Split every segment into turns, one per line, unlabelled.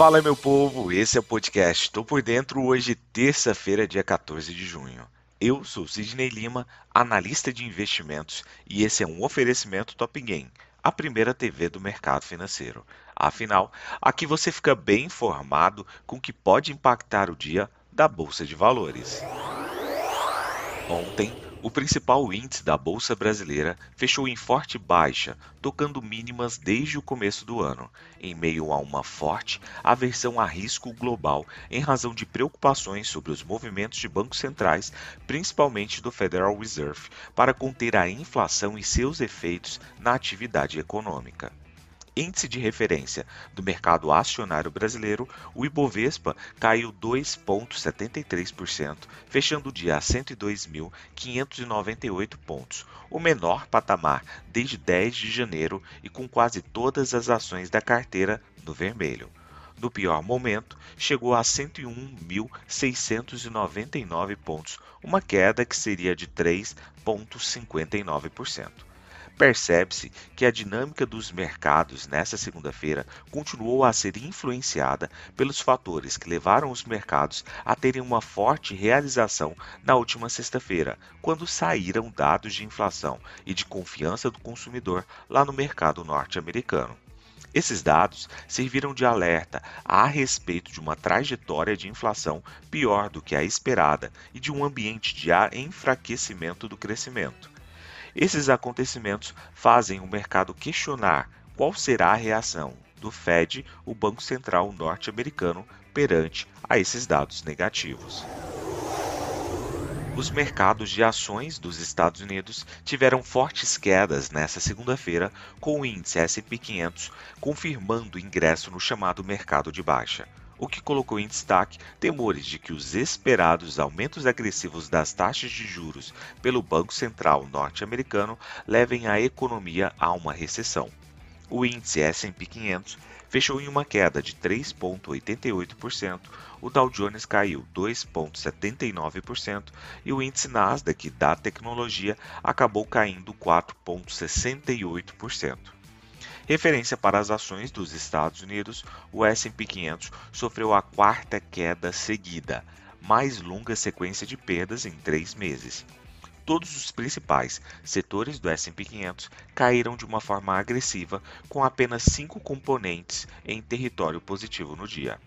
Fala, meu povo, esse é o podcast. Estou por dentro hoje, terça-feira, dia 14 de junho. Eu sou Sidney Lima, analista de investimentos, e esse é um oferecimento Top Game, a primeira TV do mercado financeiro. Afinal, aqui você fica bem informado com o que pode impactar o dia da Bolsa de Valores. Ontem, o principal índice da Bolsa Brasileira fechou em forte baixa, tocando mínimas desde o começo do ano, em meio a uma forte aversão a risco global em razão de preocupações sobre os movimentos de bancos centrais, principalmente do Federal Reserve, para conter a inflação e seus efeitos na atividade econômica índice de referência do mercado acionário brasileiro, o Ibovespa caiu 2,73%, fechando o dia a 102.598 pontos, o menor patamar desde 10 de janeiro e com quase todas as ações da carteira no vermelho. No pior momento, chegou a 101.699 pontos, uma queda que seria de 3,59% percebe-se que a dinâmica dos mercados nesta segunda-feira continuou a ser influenciada pelos fatores que levaram os mercados a terem uma forte realização na última sexta-feira, quando saíram dados de inflação e de confiança do consumidor lá no mercado norte-americano. Esses dados serviram de alerta a respeito de uma trajetória de inflação pior do que a esperada e de um ambiente de enfraquecimento do crescimento. Esses acontecimentos fazem o mercado questionar qual será a reação do Fed, o Banco Central norte-americano, perante a esses dados negativos. Os mercados de ações dos Estados Unidos tiveram fortes quedas nesta segunda-feira, com o índice S&P 500 confirmando o ingresso no chamado mercado de baixa o que colocou em destaque temores de que os esperados aumentos agressivos das taxas de juros pelo Banco Central norte-americano levem a economia a uma recessão. O índice S&P 500 fechou em uma queda de 3,88%, o Dow Jones caiu 2,79% e o índice Nasdaq da tecnologia acabou caindo 4,68%. Referência para as ações dos Estados Unidos, o S&P 500 sofreu a quarta queda seguida, mais longa sequência de perdas em três meses. Todos os principais setores do S&P 500 caíram de uma forma agressiva, com apenas cinco componentes em território positivo no dia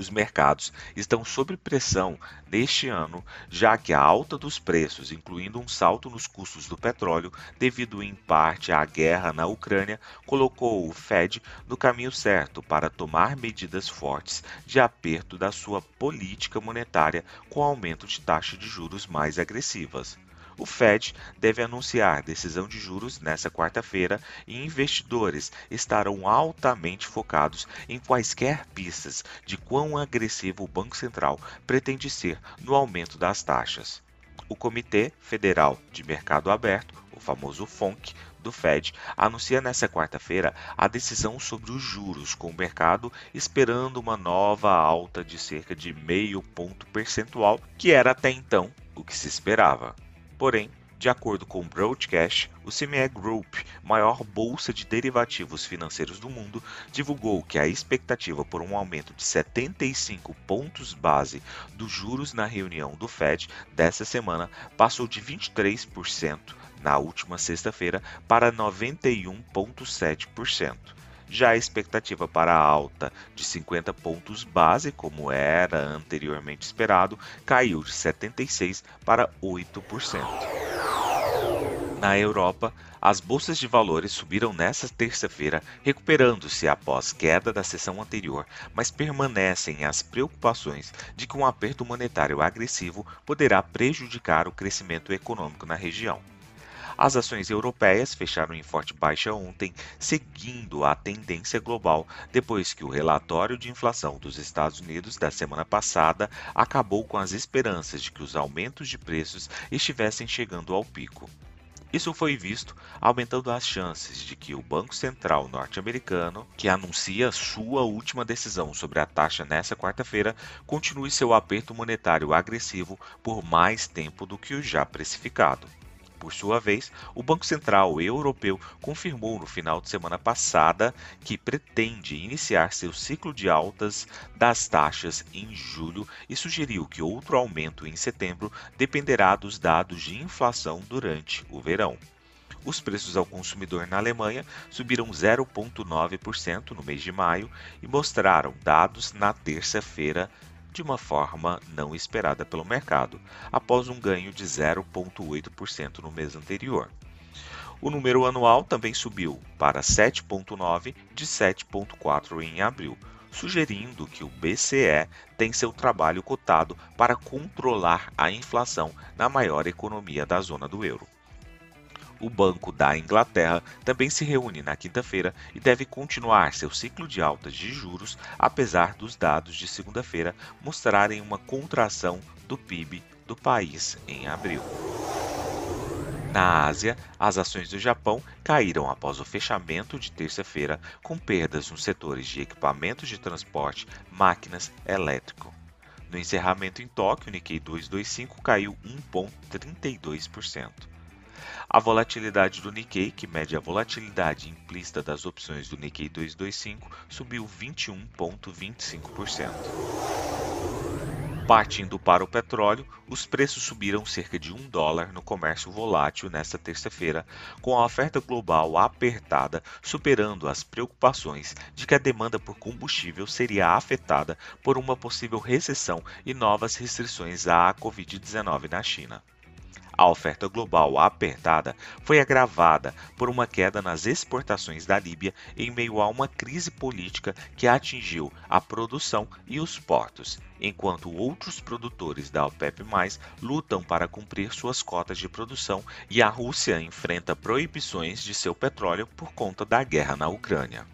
os mercados estão sob pressão neste ano, já que a alta dos preços, incluindo um salto nos custos do petróleo, devido em parte à guerra na Ucrânia, colocou o Fed no caminho certo para tomar medidas fortes de aperto da sua política monetária com aumento de taxa de juros mais agressivas. O Fed deve anunciar decisão de juros nesta quarta-feira e investidores estarão altamente focados em quaisquer pistas de quão agressivo o Banco Central pretende ser no aumento das taxas. O Comitê Federal de Mercado Aberto, o famoso FONC, do Fed anuncia nesta quarta-feira a decisão sobre os juros, com o mercado esperando uma nova alta de cerca de meio ponto percentual, que era até então o que se esperava. Porém, de acordo com o Broadcast, o CME Group, maior bolsa de derivativos financeiros do mundo, divulgou que a expectativa por um aumento de 75 pontos base dos juros na reunião do Fed desta semana passou de 23% na última sexta-feira para 91,7%. Já a expectativa para a alta de 50 pontos base, como era anteriormente esperado, caiu de 76 para 8%. Na Europa, as bolsas de valores subiram nesta terça-feira, recuperando-se após queda da sessão anterior, mas permanecem as preocupações de que um aperto monetário agressivo poderá prejudicar o crescimento econômico na região. As ações europeias fecharam em forte baixa ontem, seguindo a tendência global depois que o relatório de inflação dos Estados Unidos da semana passada acabou com as esperanças de que os aumentos de preços estivessem chegando ao pico. Isso foi visto aumentando as chances de que o Banco Central norte-americano, que anuncia sua última decisão sobre a taxa nesta quarta-feira, continue seu aperto monetário agressivo por mais tempo do que o já precificado. Por sua vez, o Banco Central Europeu confirmou no final de semana passada que pretende iniciar seu ciclo de altas das taxas em julho e sugeriu que outro aumento em setembro dependerá dos dados de inflação durante o verão. Os preços ao consumidor na Alemanha subiram 0,9% no mês de maio e mostraram dados na terça-feira de uma forma não esperada pelo mercado, após um ganho de 0,8% no mês anterior. O número anual também subiu para 7,9% de 7,4% em abril, sugerindo que o BCE tem seu trabalho cotado para controlar a inflação na maior economia da zona do euro. O Banco da Inglaterra também se reúne na quinta-feira e deve continuar seu ciclo de altas de juros, apesar dos dados de segunda-feira mostrarem uma contração do PIB do país em abril. Na Ásia, as ações do Japão caíram após o fechamento de terça-feira, com perdas nos setores de equipamentos de transporte, máquinas, elétrico. No encerramento em Tóquio, o Nikkei 225 caiu 1,32%. A volatilidade do Nikkei, que mede a volatilidade implícita das opções do Nikkei 225, subiu 21,25%. Partindo para o petróleo, os preços subiram cerca de um dólar no comércio volátil nesta terça-feira, com a oferta global apertada, superando as preocupações de que a demanda por combustível seria afetada por uma possível recessão e novas restrições à Covid-19 na China. A oferta global apertada foi agravada por uma queda nas exportações da Líbia em meio a uma crise política que atingiu a produção e os portos, enquanto outros produtores da OPEP+ lutam para cumprir suas cotas de produção e a Rússia enfrenta proibições de seu petróleo por conta da guerra na Ucrânia.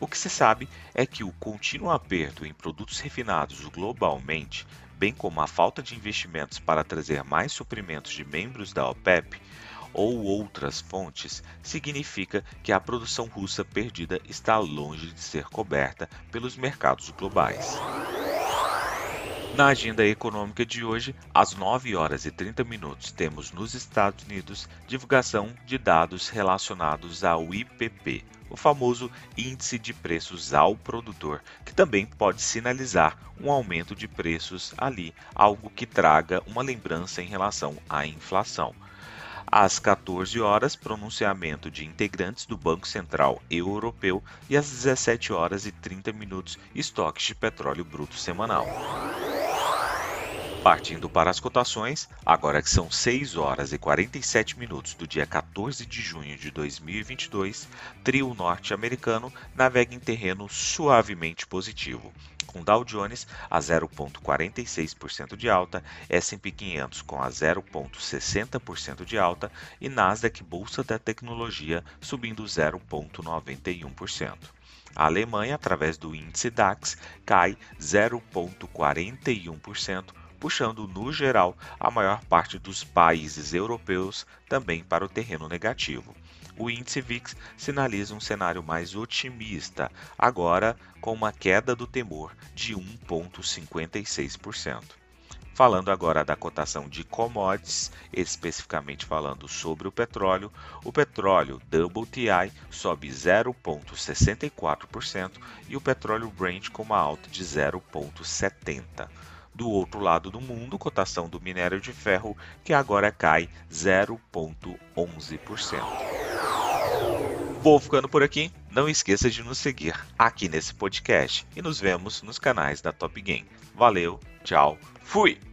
O que se sabe é que o contínuo aperto em produtos refinados globalmente bem como a falta de investimentos para trazer mais suprimentos de membros da OPEP ou outras fontes, significa que a produção russa perdida está longe de ser coberta pelos mercados globais. Na agenda econômica de hoje, às 9 horas e 30 minutos, temos nos Estados Unidos divulgação de dados relacionados ao IPP, o famoso índice de preços ao produtor, que também pode sinalizar um aumento de preços ali, algo que traga uma lembrança em relação à inflação. Às 14 horas, pronunciamento de integrantes do Banco Central Europeu e às 17 horas e 30 minutos, estoques de petróleo bruto semanal. Partindo para as cotações, agora que são 6 horas e 47 minutos do dia 14 de junho de 2022, trio norte-americano navega em terreno suavemente positivo, com Dow Jones a 0,46% de alta, S&P 500 com a 0,60% de alta e Nasdaq Bolsa da Tecnologia subindo 0,91%. A Alemanha, através do índice DAX, cai 0,41%, puxando no geral a maior parte dos países europeus também para o terreno negativo. O índice VIX sinaliza um cenário mais otimista, agora com uma queda do temor de 1,56%. Falando agora da cotação de commodities, especificamente falando sobre o petróleo, o petróleo WTI sobe 0,64% e o petróleo Brent com uma alta de 0,70%. Do outro lado do mundo, cotação do minério de ferro, que agora cai 0,11%. Vou ficando por aqui. Não esqueça de nos seguir aqui nesse podcast e nos vemos nos canais da Top Game. Valeu, tchau, fui!